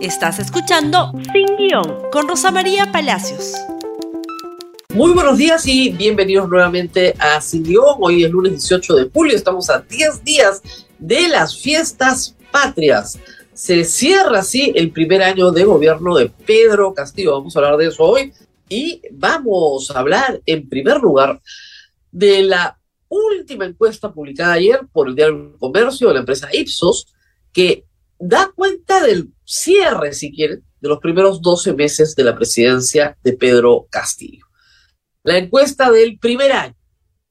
Estás escuchando Sin Guión con Rosa María Palacios. Muy buenos días y bienvenidos nuevamente a Sin Guión. Hoy es lunes 18 de julio, estamos a 10 días de las fiestas patrias. Se cierra así el primer año de gobierno de Pedro Castillo. Vamos a hablar de eso hoy y vamos a hablar en primer lugar de la última encuesta publicada ayer por el Diario Comercio de la empresa Ipsos, que da cuenta del cierre, si quieren, de los primeros 12 meses de la presidencia de Pedro Castillo. La encuesta del primer año.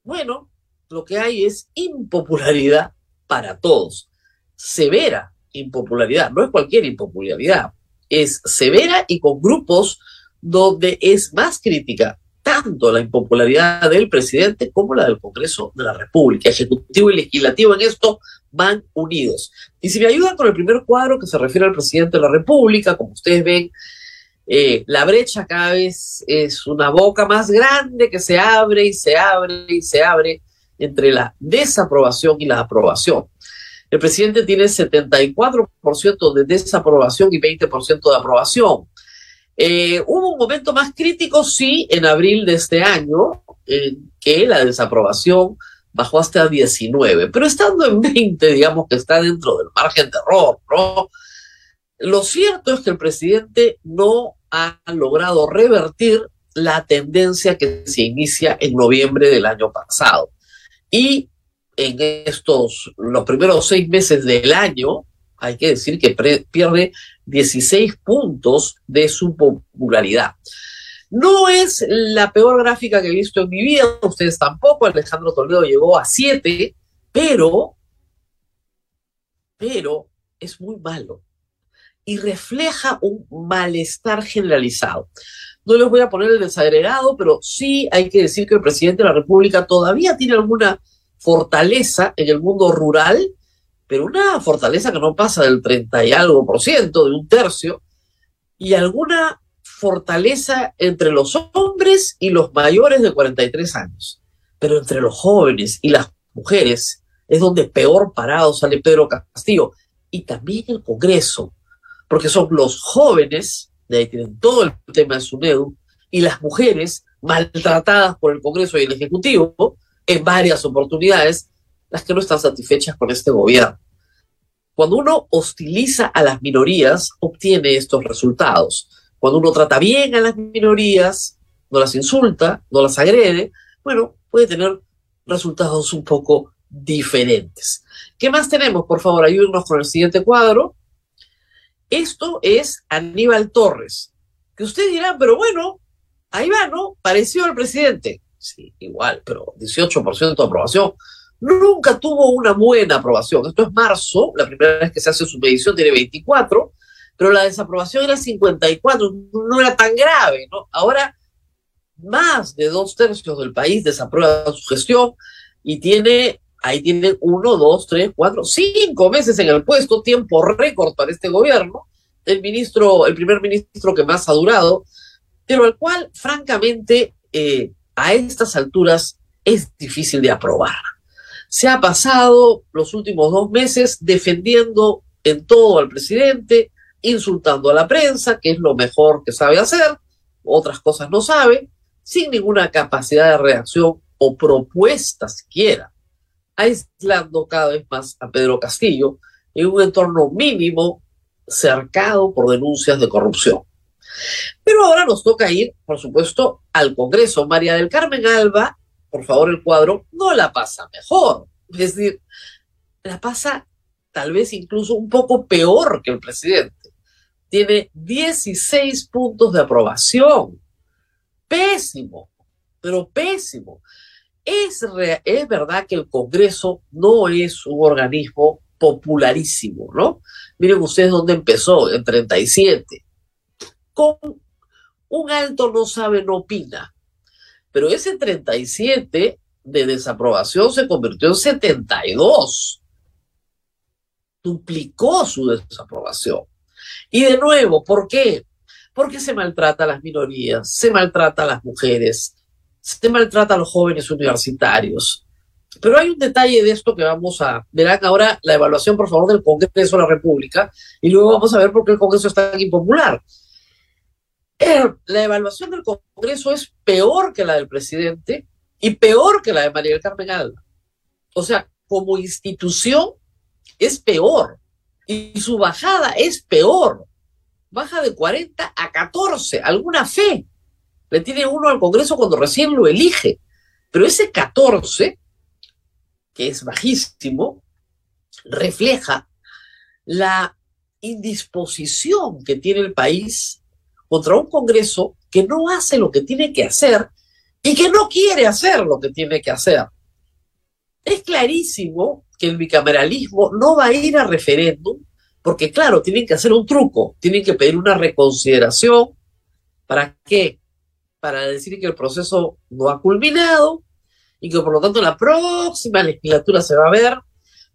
Bueno, lo que hay es impopularidad para todos. Severa impopularidad. No es cualquier impopularidad. Es severa y con grupos donde es más crítica tanto la impopularidad del presidente como la del Congreso de la República. Ejecutivo y legislativo en esto van unidos. Y si me ayudan con el primer cuadro que se refiere al presidente de la República, como ustedes ven, eh, la brecha cada vez es una boca más grande que se abre y se abre y se abre entre la desaprobación y la aprobación. El presidente tiene 74% de desaprobación y 20% de aprobación. Eh, hubo un momento más crítico, sí, en abril de este año, en que la desaprobación bajó hasta 19, pero estando en 20, digamos que está dentro del margen de error, ¿no? Lo cierto es que el presidente no ha logrado revertir la tendencia que se inicia en noviembre del año pasado. Y en estos, los primeros seis meses del año, hay que decir que pierde 16 puntos de su popularidad. No es la peor gráfica que he visto en mi vida, ustedes tampoco, Alejandro Toledo llegó a 7, pero, pero es muy malo y refleja un malestar generalizado. No les voy a poner el desagregado, pero sí hay que decir que el presidente de la República todavía tiene alguna fortaleza en el mundo rural pero una fortaleza que no pasa del 30 y algo por ciento, de un tercio, y alguna fortaleza entre los hombres y los mayores de 43 años. Pero entre los jóvenes y las mujeres es donde peor parado sale Pedro Castillo. Y también el Congreso, porque son los jóvenes, de ahí tienen todo el tema de su NEDU, y las mujeres maltratadas por el Congreso y el Ejecutivo en varias oportunidades, las que no están satisfechas con este gobierno. Cuando uno hostiliza a las minorías, obtiene estos resultados. Cuando uno trata bien a las minorías, no las insulta, no las agrede, bueno, puede tener resultados un poco diferentes. ¿Qué más tenemos? Por favor, ayúdenos con el siguiente cuadro. Esto es Aníbal Torres, que usted dirá, pero bueno, ahí va, ¿no? Pareció al presidente. Sí, igual, pero 18% de aprobación nunca tuvo una buena aprobación. Esto es marzo, la primera vez que se hace su medición tiene 24, pero la desaprobación era 54, no era tan grave, ¿no? Ahora más de dos tercios del país desaprueba su gestión y tiene, ahí tiene uno, dos, tres, cuatro, cinco meses en el puesto, tiempo récord para este gobierno, el ministro, el primer ministro que más ha durado, pero al cual, francamente, eh, a estas alturas es difícil de aprobar se ha pasado los últimos dos meses defendiendo en todo al presidente, insultando a la prensa, que es lo mejor que sabe hacer, otras cosas no sabe, sin ninguna capacidad de reacción o propuesta siquiera, aislando cada vez más a Pedro Castillo en un entorno mínimo cercado por denuncias de corrupción. Pero ahora nos toca ir, por supuesto, al Congreso. María del Carmen Alba por favor, el cuadro, no la pasa mejor. Es decir, la pasa tal vez incluso un poco peor que el presidente. Tiene 16 puntos de aprobación. Pésimo, pero pésimo. Es, es verdad que el Congreso no es un organismo popularísimo, ¿no? Miren ustedes dónde empezó, en 37. Con un alto no sabe, no opina. Pero ese 37 de desaprobación se convirtió en 72. Duplicó su desaprobación. Y de nuevo, ¿por qué? Porque se maltrata a las minorías, se maltrata a las mujeres, se maltrata a los jóvenes universitarios. Pero hay un detalle de esto que vamos a verán ahora la evaluación, por favor, del Congreso de la República y luego vamos a ver por qué el Congreso es tan impopular. La evaluación del Congreso es peor que la del presidente y peor que la de María del Carmen Alba. O sea, como institución es peor y su bajada es peor. Baja de 40 a 14, alguna fe. Le tiene uno al Congreso cuando recién lo elige. Pero ese 14, que es bajísimo, refleja la indisposición que tiene el país contra un Congreso que no hace lo que tiene que hacer y que no quiere hacer lo que tiene que hacer. Es clarísimo que el bicameralismo no va a ir a referéndum porque, claro, tienen que hacer un truco, tienen que pedir una reconsideración. ¿Para qué? Para decir que el proceso no ha culminado y que por lo tanto la próxima legislatura se va a ver.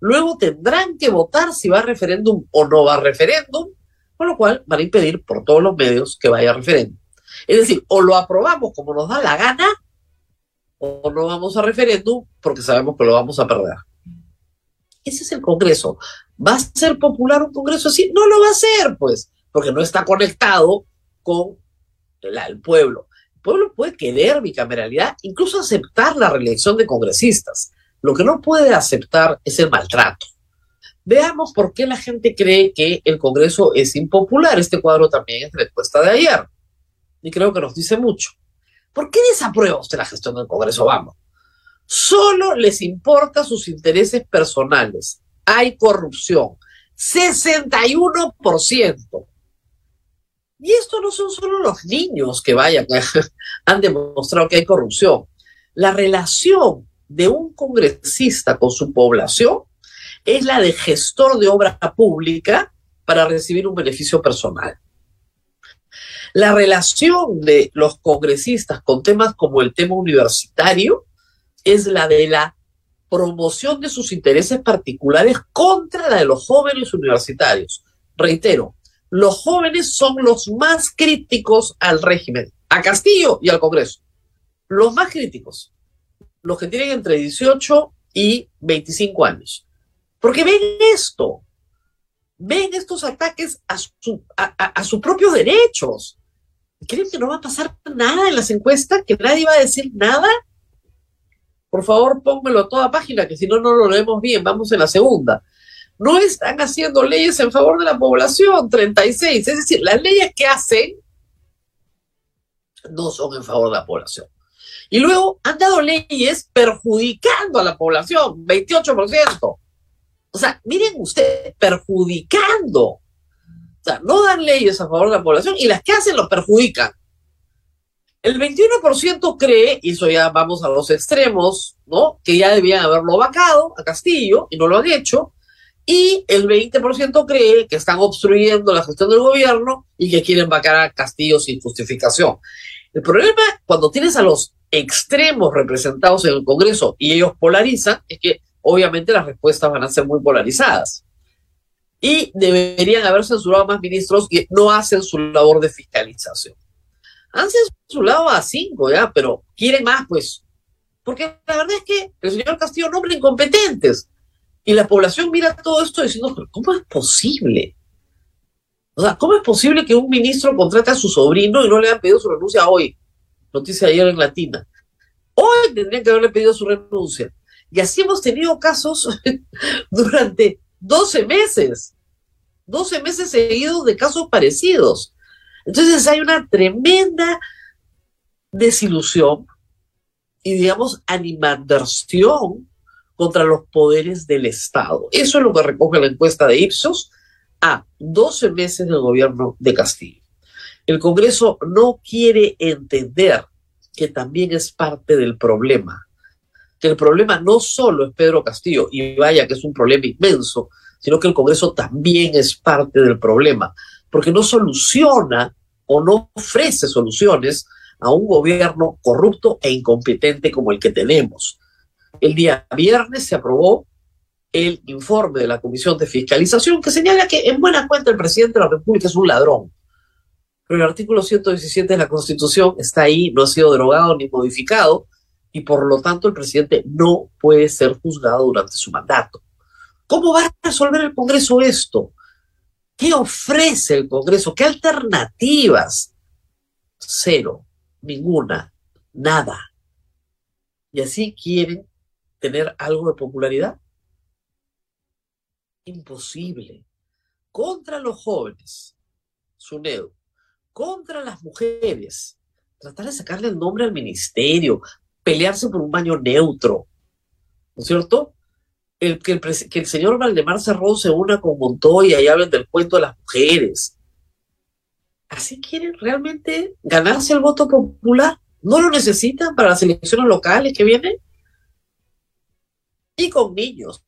Luego tendrán que votar si va a referéndum o no va a referéndum con lo cual van a impedir por todos los medios que vaya a referéndum. Es decir, o lo aprobamos como nos da la gana, o no vamos a referéndum porque sabemos que lo vamos a perder. Ese es el Congreso. ¿Va a ser popular un Congreso así? No lo va a ser, pues, porque no está conectado con el, pueblo. El pueblo puede querer bicameralidad, incluso aceptar la reelección de congresistas. Lo que no puede aceptar es el maltrato. Veamos por qué la gente cree que el Congreso es impopular. Este cuadro también es respuesta de ayer. Y creo que nos dice mucho. ¿Por qué desaprueba usted la gestión del Congreso? Vamos. Solo les importa sus intereses personales. Hay corrupción. 61%. Y esto no son solo los niños que vayan, han demostrado que hay corrupción. La relación de un congresista con su población es la de gestor de obra pública para recibir un beneficio personal. La relación de los congresistas con temas como el tema universitario es la de la promoción de sus intereses particulares contra la de los jóvenes universitarios. Reitero, los jóvenes son los más críticos al régimen, a Castillo y al Congreso. Los más críticos, los que tienen entre 18 y 25 años. Porque ven esto, ven estos ataques a, a, sus propios derechos. ¿Creen que no va a pasar nada en las encuestas? ¿Que nadie va a decir nada? Por favor, pónmelo a toda página, que si no, no lo leemos bien. Vamos en la segunda. No están haciendo leyes en favor de la población, 36. Es decir, las leyes que hacen no son en favor de la población. Y luego han dado leyes perjudicando a la población, 28%. O sea, miren ustedes, perjudicando. O sea, no dan leyes a favor de la población y las que hacen lo perjudican. El 21% cree, y eso ya vamos a los extremos, ¿no? Que ya debían haberlo vacado a Castillo y no lo han hecho. Y el 20% cree que están obstruyendo la gestión del gobierno y que quieren vacar a Castillo sin justificación. El problema cuando tienes a los extremos representados en el Congreso y ellos polarizan es que obviamente las respuestas van a ser muy polarizadas. Y deberían haber censurado más ministros que no hacen su labor de fiscalización. Han censurado a cinco ya, pero quieren más, pues. Porque la verdad es que el señor Castillo nombra incompetentes. Y la población mira todo esto diciendo, ¿cómo es posible? O sea, ¿cómo es posible que un ministro contrate a su sobrino y no le han pedido su renuncia hoy? Noticia ayer en Latina. Hoy tendrían que haberle pedido su renuncia. Y así hemos tenido casos durante 12 meses, 12 meses seguidos de casos parecidos. Entonces hay una tremenda desilusión y, digamos, animadversión contra los poderes del Estado. Eso es lo que recoge la encuesta de Ipsos a 12 meses del gobierno de Castillo. El Congreso no quiere entender que también es parte del problema que el problema no solo es Pedro Castillo, y vaya que es un problema inmenso, sino que el Congreso también es parte del problema, porque no soluciona o no ofrece soluciones a un gobierno corrupto e incompetente como el que tenemos. El día viernes se aprobó el informe de la Comisión de Fiscalización que señala que en buena cuenta el presidente de la República es un ladrón. Pero el artículo 117 de la Constitución está ahí, no ha sido derogado ni modificado, y por lo tanto el presidente no puede ser juzgado durante su mandato. ¿Cómo va a resolver el Congreso esto? ¿Qué ofrece el Congreso? ¿Qué alternativas? Cero, ninguna, nada. ¿Y así quieren tener algo de popularidad? Imposible. Contra los jóvenes, SUNEDO, contra las mujeres, tratar de sacarle el nombre al ministerio, pelearse por un baño neutro, ¿no es cierto? El, que, el, señor Valdemar Cerrón se una con Montoya y hablen del cuento de las mujeres. ¿Así quieren realmente ganarse el voto popular? ¿No lo necesitan para las elecciones locales que vienen? Y con niños,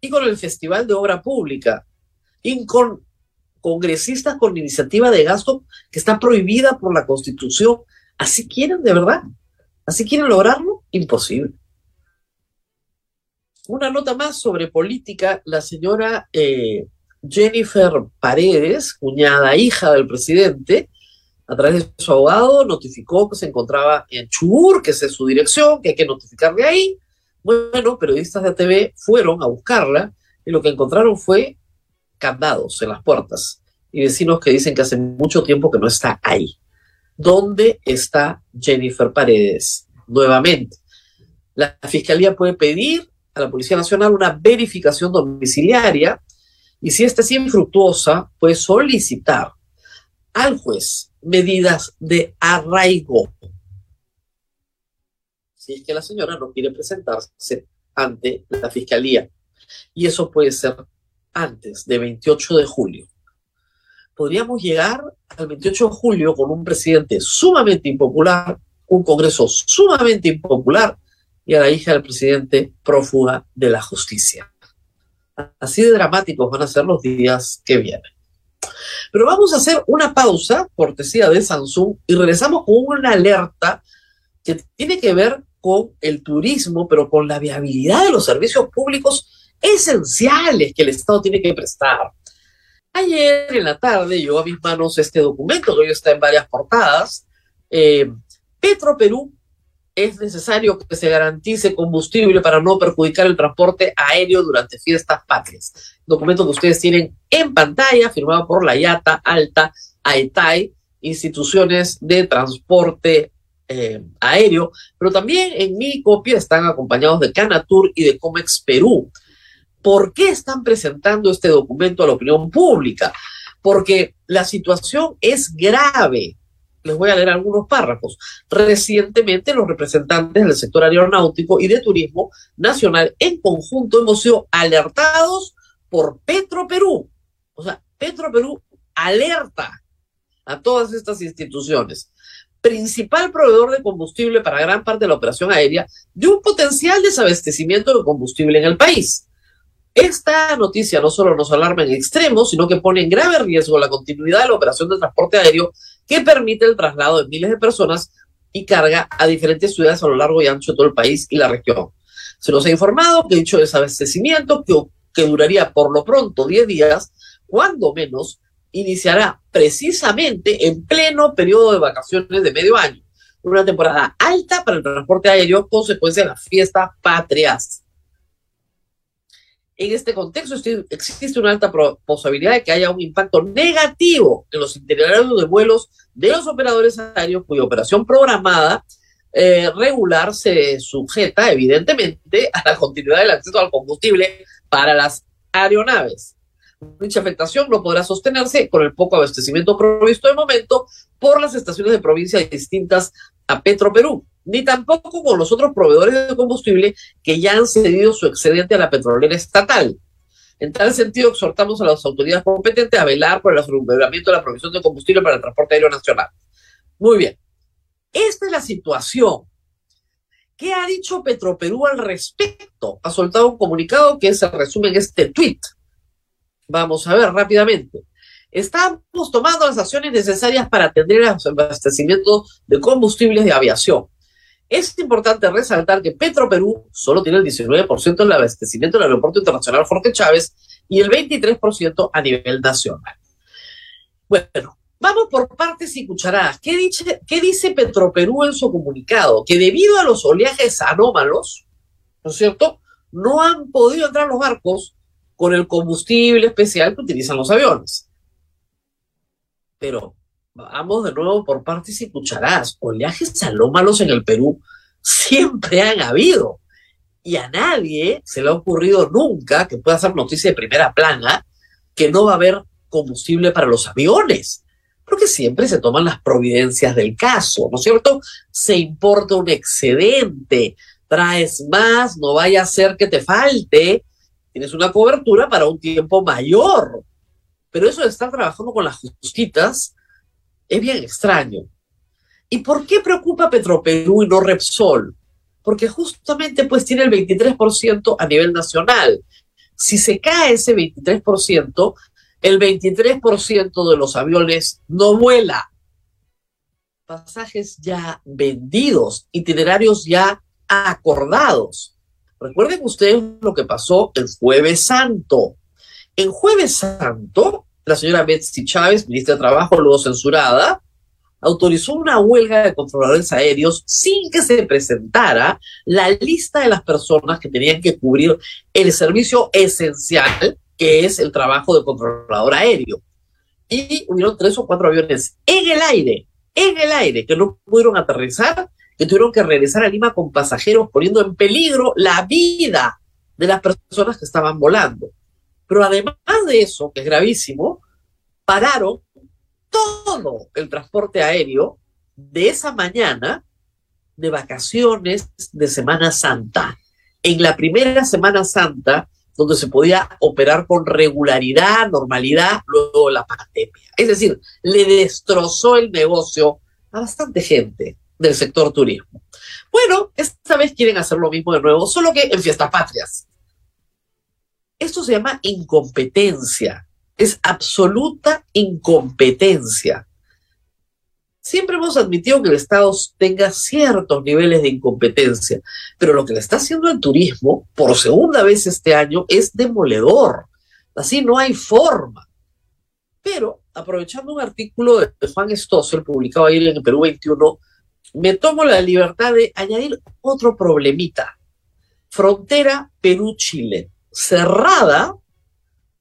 y con el Festival de Obra Pública, y con congresistas con iniciativa de gasto que está prohibida por la Constitución. ¿Así quieren de verdad? ¿Así quieren lograrlo? Imposible. Una nota más sobre política. La señora eh, Jennifer Paredes, cuñada hija del presidente, a través de su abogado, notificó que se encontraba en Chubur, que es su dirección, que hay que notificarle ahí. Bueno, periodistas de ATV fueron a buscarla y lo que encontraron fue candados en las puertas y vecinos que dicen que hace mucho tiempo que no está ahí. ¿Dónde está Jennifer Paredes? Nuevamente, la Fiscalía puede pedir a la Policía Nacional una verificación domiciliaria y si esta es infructuosa, puede solicitar al juez medidas de arraigo. Si es que la señora no quiere presentarse ante la Fiscalía. Y eso puede ser antes de 28 de julio podríamos llegar al 28 de julio con un presidente sumamente impopular, un Congreso sumamente impopular y a la hija del presidente prófuga de la justicia. Así de dramáticos van a ser los días que vienen. Pero vamos a hacer una pausa, cortesía de Samsung, y regresamos con una alerta que tiene que ver con el turismo, pero con la viabilidad de los servicios públicos esenciales que el Estado tiene que prestar. Ayer en la tarde llegó a mis manos este documento que hoy está en varias portadas. Eh, Petro Perú es necesario que se garantice combustible para no perjudicar el transporte aéreo durante fiestas patrias. Documento que ustedes tienen en pantalla, firmado por la IATA, Alta, AETAI, instituciones de transporte eh, aéreo, pero también en mi copia están acompañados de Canatur y de Comex Perú. ¿Por qué están presentando este documento a la opinión pública? Porque la situación es grave. Les voy a leer algunos párrafos. Recientemente los representantes del sector aeronáutico y de turismo nacional en conjunto hemos sido alertados por Petro Perú. O sea, Petro Perú alerta a todas estas instituciones principal proveedor de combustible para gran parte de la operación aérea, de un potencial desabastecimiento de combustible en el país. Esta noticia no solo nos alarma en extremo, sino que pone en grave riesgo la continuidad de la operación de transporte aéreo que permite el traslado de miles de personas y carga a diferentes ciudades a lo largo y ancho de todo el país y la región. Se nos ha informado que dicho desabastecimiento, que, que duraría por lo pronto 10 días, cuando menos, iniciará precisamente en pleno periodo de vacaciones de medio año, una temporada alta para el transporte aéreo, consecuencia de las fiestas patrias. En este contexto existe una alta posibilidad de que haya un impacto negativo en los itinerarios de vuelos de los operadores aéreos cuya operación programada eh, regular se sujeta evidentemente a la continuidad del acceso al combustible para las aeronaves. Dicha afectación no podrá sostenerse con el poco abastecimiento provisto de momento por las estaciones de provincia distintas a Petro Perú ni tampoco con los otros proveedores de combustible que ya han cedido su excedente a la petrolera estatal. En tal sentido, exhortamos a las autoridades competentes a velar por el aseguramiento de la provisión de combustible para el transporte aéreo nacional. Muy bien. Esta es la situación. ¿Qué ha dicho Petroperú al respecto? Ha soltado un comunicado que se resume en este tweet. Vamos a ver rápidamente. Estamos tomando las acciones necesarias para atender el abastecimiento de combustibles de aviación. Es importante resaltar que Petro Perú solo tiene el 19% del abastecimiento del Aeropuerto Internacional Jorge Chávez y el 23% a nivel nacional. Bueno, Vamos por partes y cucharadas. ¿Qué dice, ¿Qué dice Petroperú en su comunicado? Que debido a los oleajes anómalos, ¿no es cierto? No han podido entrar los barcos con el combustible especial que utilizan los aviones. Pero vamos de nuevo por partes y cucharadas. Oleajes anómalos en el Perú siempre han habido. Y a nadie se le ha ocurrido nunca que pueda hacer noticia de primera plana que no va a haber combustible para los aviones porque siempre se toman las providencias del caso, ¿no es cierto? Se importa un excedente, traes más, no vaya a ser que te falte, tienes una cobertura para un tiempo mayor. Pero eso de estar trabajando con las justitas es bien extraño. ¿Y por qué preocupa Petroperú y no Repsol? Porque justamente pues tiene el 23% a nivel nacional. Si se cae ese 23%, el 23% de los aviones no vuela. Pasajes ya vendidos, itinerarios ya acordados. Recuerden ustedes lo que pasó el jueves santo. En jueves santo, la señora Betsy Chávez, ministra de Trabajo, luego censurada, autorizó una huelga de controladores aéreos sin que se presentara la lista de las personas que tenían que cubrir el servicio esencial que es el trabajo de controlador aéreo. Y hubieron tres o cuatro aviones en el aire, en el aire, que no pudieron aterrizar, que tuvieron que regresar a Lima con pasajeros, poniendo en peligro la vida de las personas que estaban volando. Pero además de eso, que es gravísimo, pararon todo el transporte aéreo de esa mañana de vacaciones de Semana Santa. En la primera Semana Santa donde se podía operar con regularidad, normalidad, luego la pandemia. Es decir, le destrozó el negocio a bastante gente del sector turismo. Bueno, esta vez quieren hacer lo mismo de nuevo, solo que en fiestas patrias. Esto se llama incompetencia, es absoluta incompetencia. Siempre hemos admitido que el Estado tenga ciertos niveles de incompetencia, pero lo que le está haciendo el turismo por segunda vez este año es demoledor. Así no hay forma. Pero, aprovechando un artículo de Juan Stossel publicado ayer en el Perú 21, me tomo la libertad de añadir otro problemita. Frontera Perú-Chile, cerrada,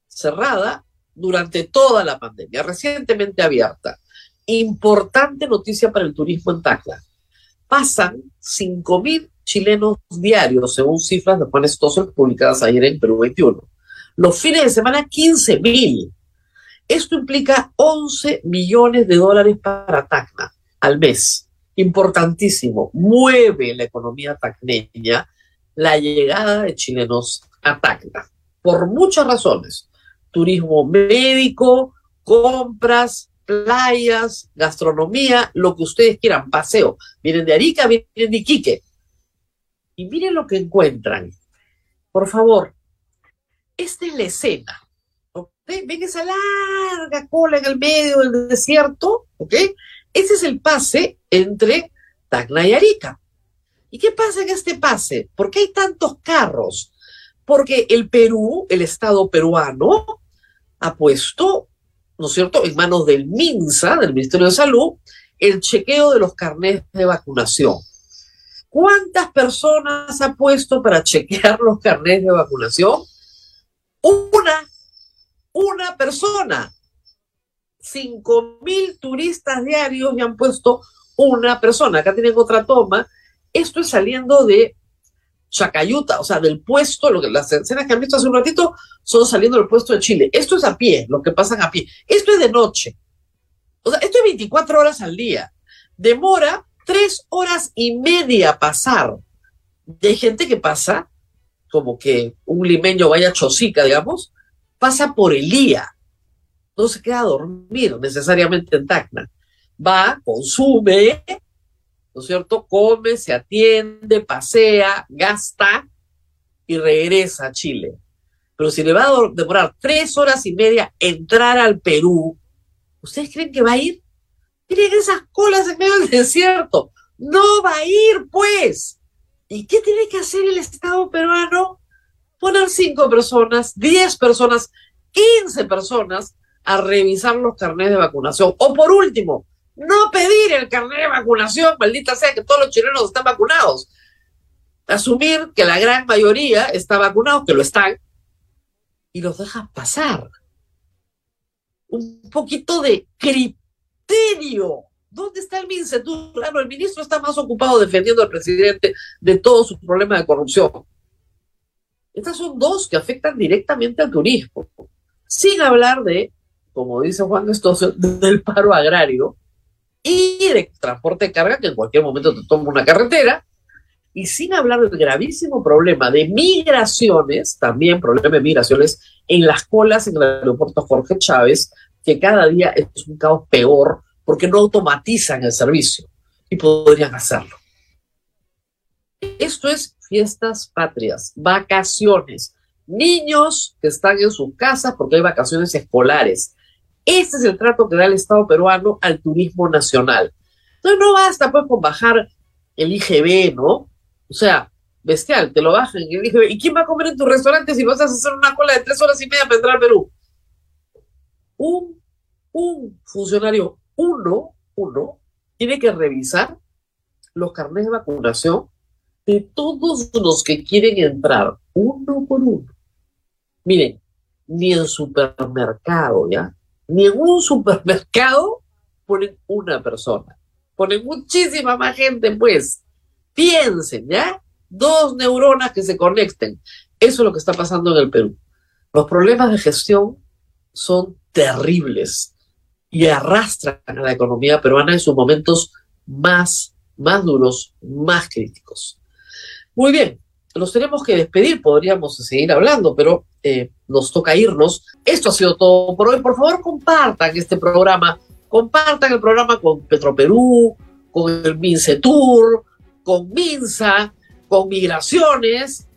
cerrada durante toda la pandemia, recientemente abierta importante noticia para el turismo en Tacla. Pasan 5.000 chilenos diarios, según cifras de Juan publicadas ayer en Perú 21. Los fines de semana, 15.000. Esto implica 11 millones de dólares para Tacna al mes. Importantísimo. Mueve la economía tacneña la llegada de chilenos a Tacna. Por muchas razones. Turismo médico, compras, playas, gastronomía, lo que ustedes quieran, paseo. Vienen de Arica, vienen de Iquique. Y miren lo que encuentran. Por favor, esta es la escena. ¿Ven esa larga cola en el medio del desierto? ¿Ok? Ese es el pase entre Tacna y Arica. ¿Y qué pasa en este pase? ¿Por qué hay tantos carros? Porque el Perú, el Estado peruano, ha puesto ¿no es cierto?, en manos del MINSA, del Ministerio de Salud, el chequeo de los carnets de vacunación. ¿Cuántas personas ha puesto para chequear los carnets de vacunación? Una, una persona. Cinco mil turistas diarios y han puesto una persona. Acá tienen otra toma. Esto es saliendo de Chacayuta, o sea, del puesto, lo que las escenas que han visto hace un ratito son saliendo del puesto de Chile. Esto es a pie, lo que pasan a pie. Esto es de noche. O sea, esto es 24 horas al día. Demora tres horas y media pasar. Hay gente que pasa, como que un limeño vaya Chosica, digamos, pasa por el día. No se queda a dormir necesariamente en Tacna. Va, consume, ¿no es cierto? Come, se atiende, pasea, gasta y regresa a Chile. Pero si le va a demorar tres horas y media entrar al Perú, ¿ustedes creen que va a ir? Miren esas colas en medio del desierto. No va a ir, pues. ¿Y qué tiene que hacer el Estado peruano? Poner cinco personas, diez personas, quince personas a revisar los carnets de vacunación. O por último, no pedir el carnet de vacunación, maldita sea que todos los chilenos están vacunados. Asumir que la gran mayoría está vacunado, que lo están, y los dejas pasar. Un poquito de criterio. ¿Dónde está el MINCETUR? Claro, el ministro está más ocupado defendiendo al presidente de todos sus problemas de corrupción. Estas son dos que afectan directamente al turismo. Sin hablar de, como dice Juan Estoso, del paro agrario y de transporte de carga que en cualquier momento te toma una carretera y sin hablar del gravísimo problema de migraciones, también problema de migraciones en las colas en el aeropuerto Jorge Chávez, que cada día es un caos peor porque no automatizan el servicio y podrían hacerlo. Esto es fiestas patrias, vacaciones, niños que están en sus casas porque hay vacaciones escolares. Este es el trato que da el Estado peruano al turismo nacional. Entonces no basta pues con bajar el IGB, ¿no? O sea, bestial, te lo bajan. Y dije, ¿y quién va a comer en tu restaurante si vas a hacer una cola de tres horas y media para entrar al Perú? Un, un funcionario, uno, uno, tiene que revisar los carnets de vacunación de todos los que quieren entrar, uno por uno. Miren, ni en supermercado, ¿ya? Ni en un supermercado ponen una persona. Ponen muchísima más gente, pues. Piensen, ¿ya? Dos neuronas que se conecten. Eso es lo que está pasando en el Perú. Los problemas de gestión son terribles y arrastran a la economía peruana en sus momentos más, más duros, más críticos. Muy bien, nos tenemos que despedir, podríamos seguir hablando, pero eh, nos toca irnos. Esto ha sido todo por hoy. Por favor, compartan este programa, compartan el programa con Petroperú, con el Mincetur, con Minsa, con Migraciones,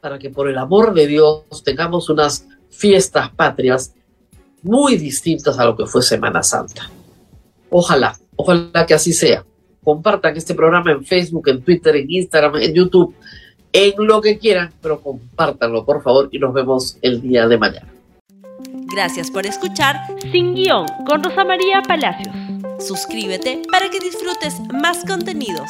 para que por el amor de Dios tengamos unas fiestas patrias muy distintas a lo que fue Semana Santa. Ojalá, ojalá que así sea. Compartan este programa en Facebook, en Twitter, en Instagram, en YouTube, en lo que quieran, pero compártanlo por favor y nos vemos el día de mañana. Gracias por escuchar Sin Guión con Rosa María Palacios. Suscríbete para que disfrutes más contenidos.